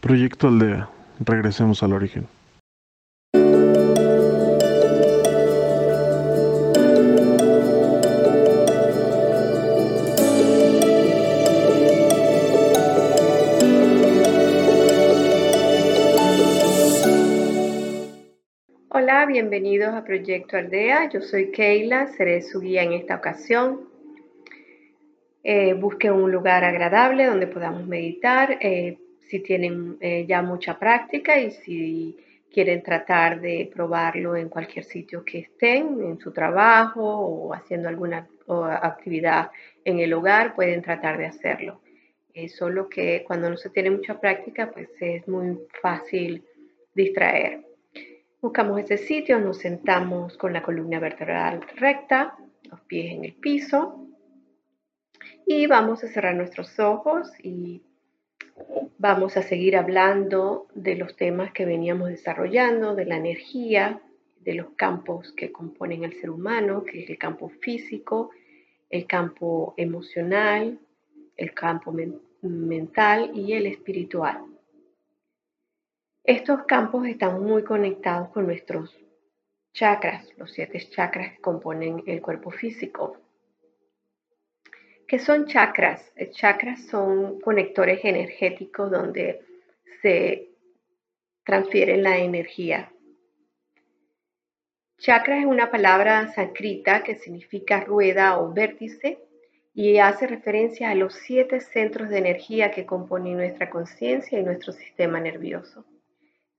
Proyecto Aldea. Regresemos al origen. Hola, bienvenidos a Proyecto Aldea. Yo soy Keila, seré su guía en esta ocasión. Eh, busquen un lugar agradable donde podamos meditar. Eh, si tienen eh, ya mucha práctica y si quieren tratar de probarlo en cualquier sitio que estén, en su trabajo o haciendo alguna actividad en el hogar, pueden tratar de hacerlo. solo que cuando no se tiene mucha práctica, pues es muy fácil distraer. Buscamos ese sitio, nos sentamos con la columna vertebral recta, los pies en el piso y vamos a cerrar nuestros ojos y vamos a seguir hablando de los temas que veníamos desarrollando, de la energía, de los campos que componen el ser humano, que es el campo físico, el campo emocional, el campo mental y el espiritual. Estos campos están muy conectados con nuestros chakras, los siete chakras que componen el cuerpo físico. ¿Qué son chakras? Chakras son conectores energéticos donde se transfiere la energía. Chakra es una palabra sánscrita que significa rueda o vértice y hace referencia a los siete centros de energía que componen nuestra conciencia y nuestro sistema nervioso.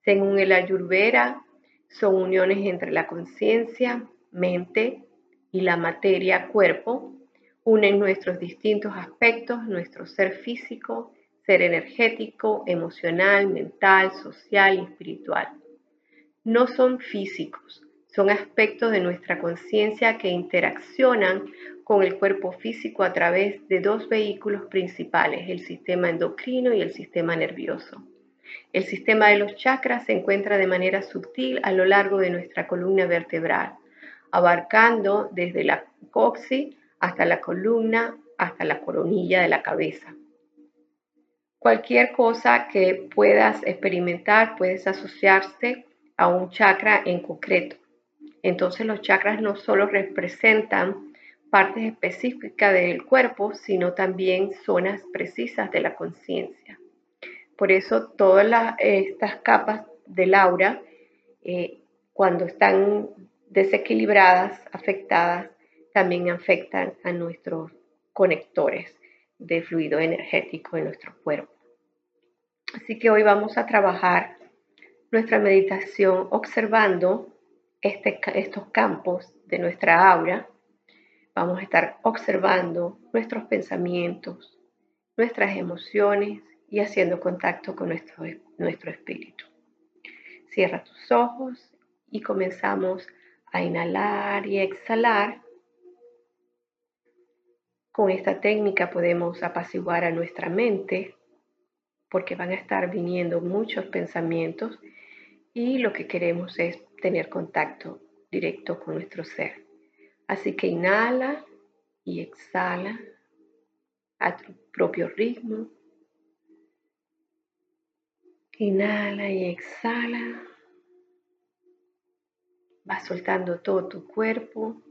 Según el Ayurveda, son uniones entre la conciencia, mente y la materia, cuerpo, unen nuestros distintos aspectos, nuestro ser físico, ser energético, emocional, mental, social y espiritual. No son físicos, son aspectos de nuestra conciencia que interaccionan con el cuerpo físico a través de dos vehículos principales, el sistema endocrino y el sistema nervioso. El sistema de los chakras se encuentra de manera sutil a lo largo de nuestra columna vertebral, abarcando desde la coxis hasta la columna, hasta la coronilla de la cabeza. Cualquier cosa que puedas experimentar puedes asociarse a un chakra en concreto. Entonces los chakras no solo representan partes específicas del cuerpo, sino también zonas precisas de la conciencia. Por eso todas estas capas del aura, eh, cuando están desequilibradas, afectadas, también afectan a nuestros conectores de fluido energético en nuestro cuerpo. Así que hoy vamos a trabajar nuestra meditación observando este, estos campos de nuestra aura. Vamos a estar observando nuestros pensamientos, nuestras emociones y haciendo contacto con nuestro, nuestro espíritu. Cierra tus ojos y comenzamos a inhalar y exhalar. Con esta técnica podemos apaciguar a nuestra mente porque van a estar viniendo muchos pensamientos y lo que queremos es tener contacto directo con nuestro ser. Así que inhala y exhala a tu propio ritmo. Inhala y exhala. Vas soltando todo tu cuerpo.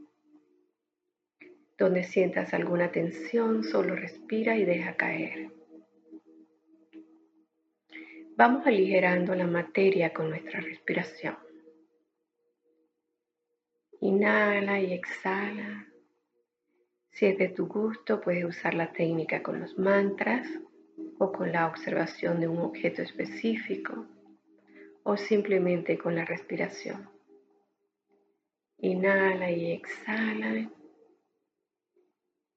Donde sientas alguna tensión, solo respira y deja caer. Vamos aligerando la materia con nuestra respiración. Inhala y exhala. Si es de tu gusto, puedes usar la técnica con los mantras o con la observación de un objeto específico o simplemente con la respiración. Inhala y exhala.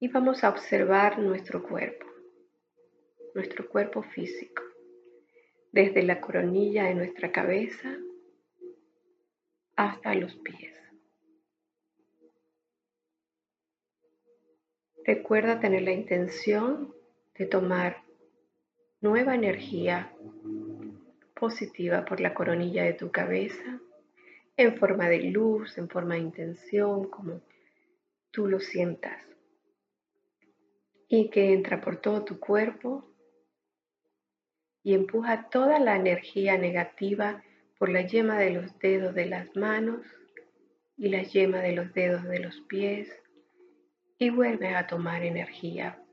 Y vamos a observar nuestro cuerpo, nuestro cuerpo físico, desde la coronilla de nuestra cabeza hasta los pies. Recuerda tener la intención de tomar nueva energía positiva por la coronilla de tu cabeza en forma de luz, en forma de intención, como tú lo sientas. Y que entra por todo tu cuerpo y empuja toda la energía negativa por la yema de los dedos de las manos y la yema de los dedos de los pies y vuelve a tomar energía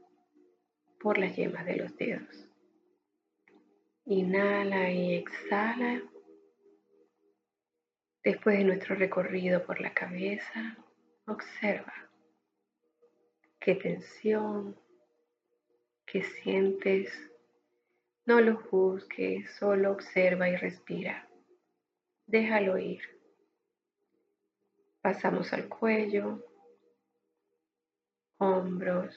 por la yema de los dedos. Inhala y exhala. Después de nuestro recorrido por la cabeza, observa qué tensión, qué sientes. No lo juzgues, solo observa y respira. Déjalo ir. Pasamos al cuello, hombros,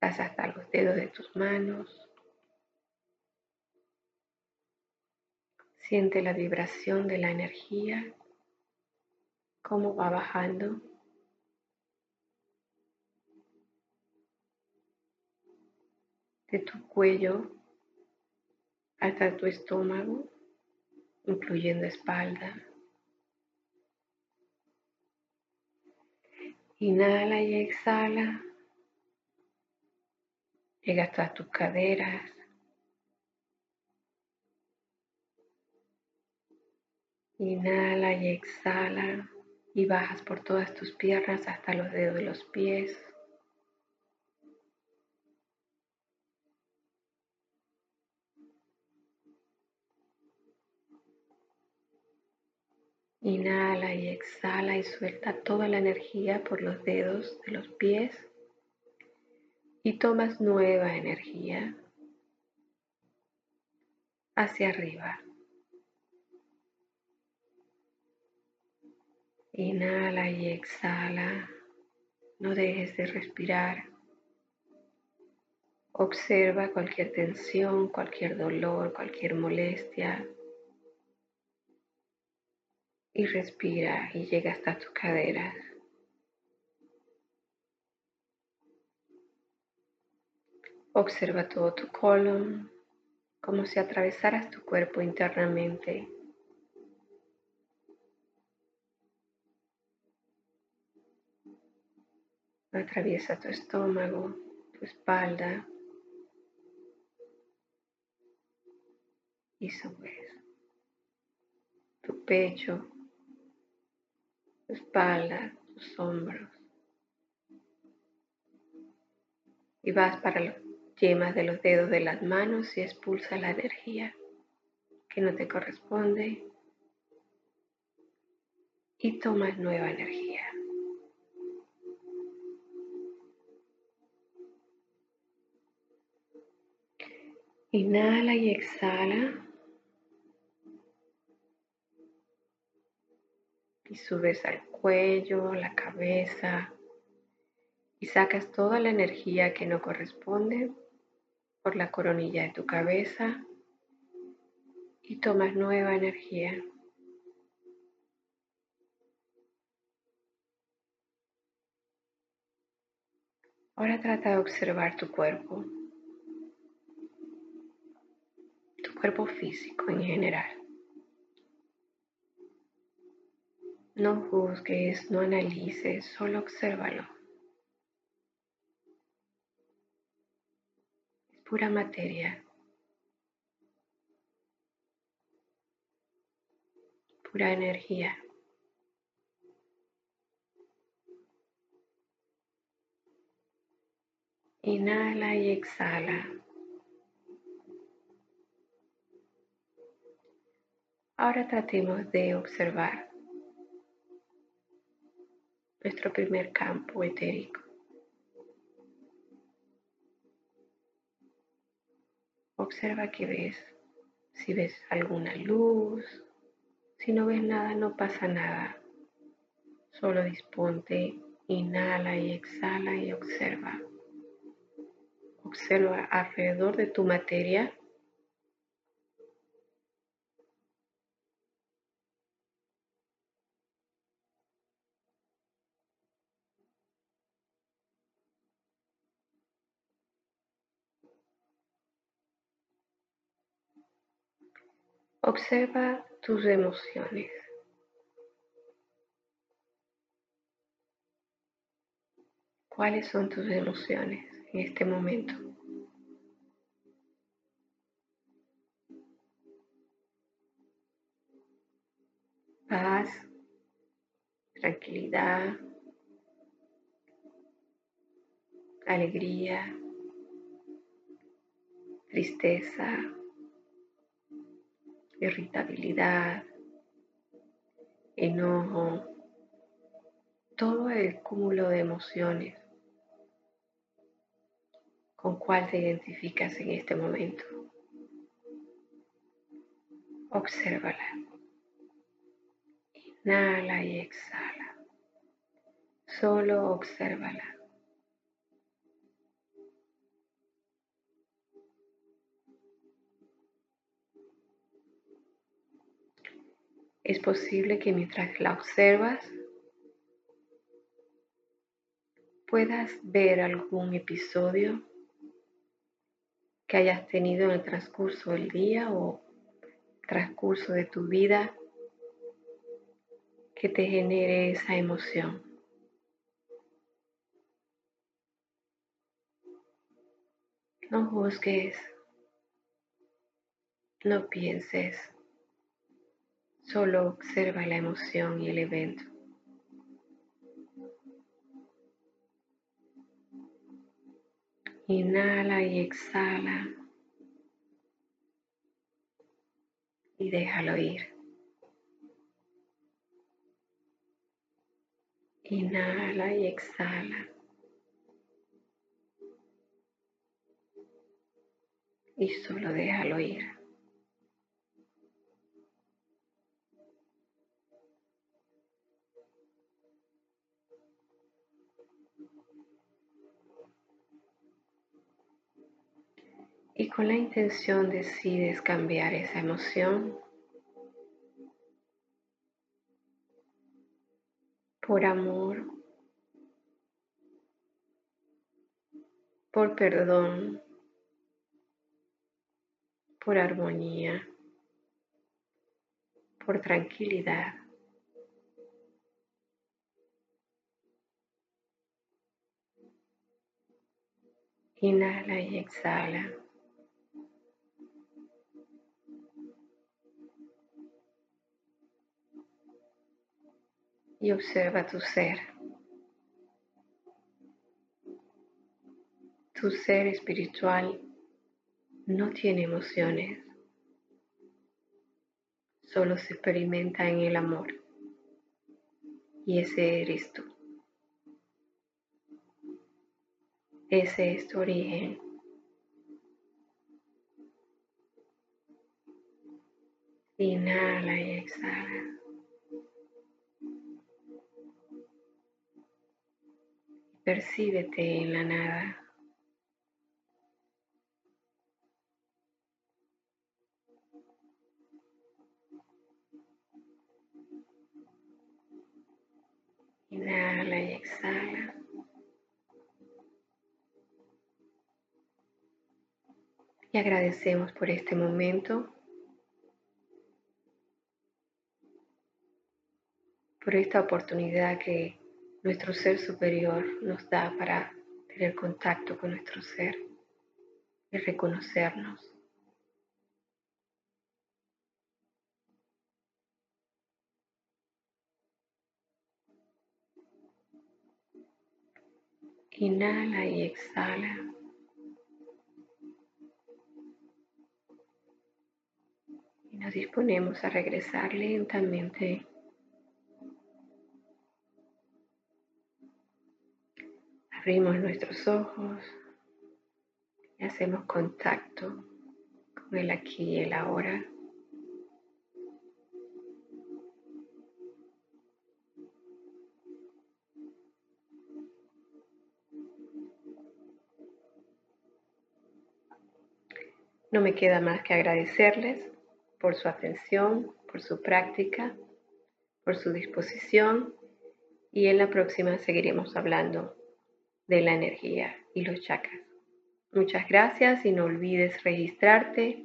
vas hasta los dedos de tus manos. Siente la vibración de la energía, cómo va bajando. De tu cuello hasta tu estómago, incluyendo espalda. Inhala y exhala. Llega hasta tus caderas. Inhala y exhala y bajas por todas tus piernas hasta los dedos de los pies. Inhala y exhala y suelta toda la energía por los dedos de los pies y tomas nueva energía hacia arriba. Inhala y exhala. No dejes de respirar. Observa cualquier tensión, cualquier dolor, cualquier molestia. Y respira y llega hasta tus caderas. Observa todo tu colon, como si atravesaras tu cuerpo internamente. Atraviesa tu estómago, tu espalda y subes. Tu pecho, espalda, tus hombros. Y vas para los yemas de los dedos de las manos y expulsa la energía que no te corresponde y tomas nueva energía. Inhala y exhala. Y subes al cuello, la cabeza. Y sacas toda la energía que no corresponde por la coronilla de tu cabeza y tomas nueva energía. Ahora trata de observar tu cuerpo, tu cuerpo físico en general. No juzgues, no analices, solo obsérvalo. pura materia, pura energía. Inhala y exhala. Ahora tratemos de observar nuestro primer campo etérico. Observa que ves. Si ves alguna luz, si no ves nada, no pasa nada. Solo disponte, inhala y exhala y observa. Observa alrededor de tu materia Observa tus emociones. ¿Cuáles son tus emociones en este momento? Paz, tranquilidad, alegría, tristeza irritabilidad, enojo, todo el cúmulo de emociones con cuál te identificas en este momento. Obsérvala. Inhala y exhala. Solo obsérvala. Es posible que mientras la observas puedas ver algún episodio que hayas tenido en el transcurso del día o transcurso de tu vida que te genere esa emoción. No juzgues, no pienses. Solo observa la emoción y el evento. Inhala y exhala. Y déjalo ir. Inhala y exhala. Y solo déjalo ir. Y con la intención decides cambiar esa emoción por amor, por perdón, por armonía, por tranquilidad. Inhala y exhala. y observa tu ser. Tu ser espiritual no tiene emociones, solo se experimenta en el amor. Y ese eres tú. Ese es tu origen. Inhala y exhala. Percíbete en la nada. Inhala y exhala. Y agradecemos por este momento, por esta oportunidad que nuestro ser superior nos da para tener contacto con nuestro ser y reconocernos. Inhala y exhala. Y nos disponemos a regresar lentamente Abrimos nuestros ojos y hacemos contacto con el aquí y el ahora. No me queda más que agradecerles por su atención, por su práctica, por su disposición y en la próxima seguiremos hablando de la energía y los chakras. Muchas gracias y no olvides registrarte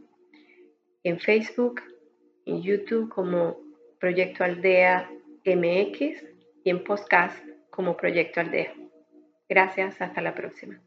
en Facebook, en YouTube como Proyecto Aldea MX y en podcast como Proyecto Aldea. Gracias, hasta la próxima.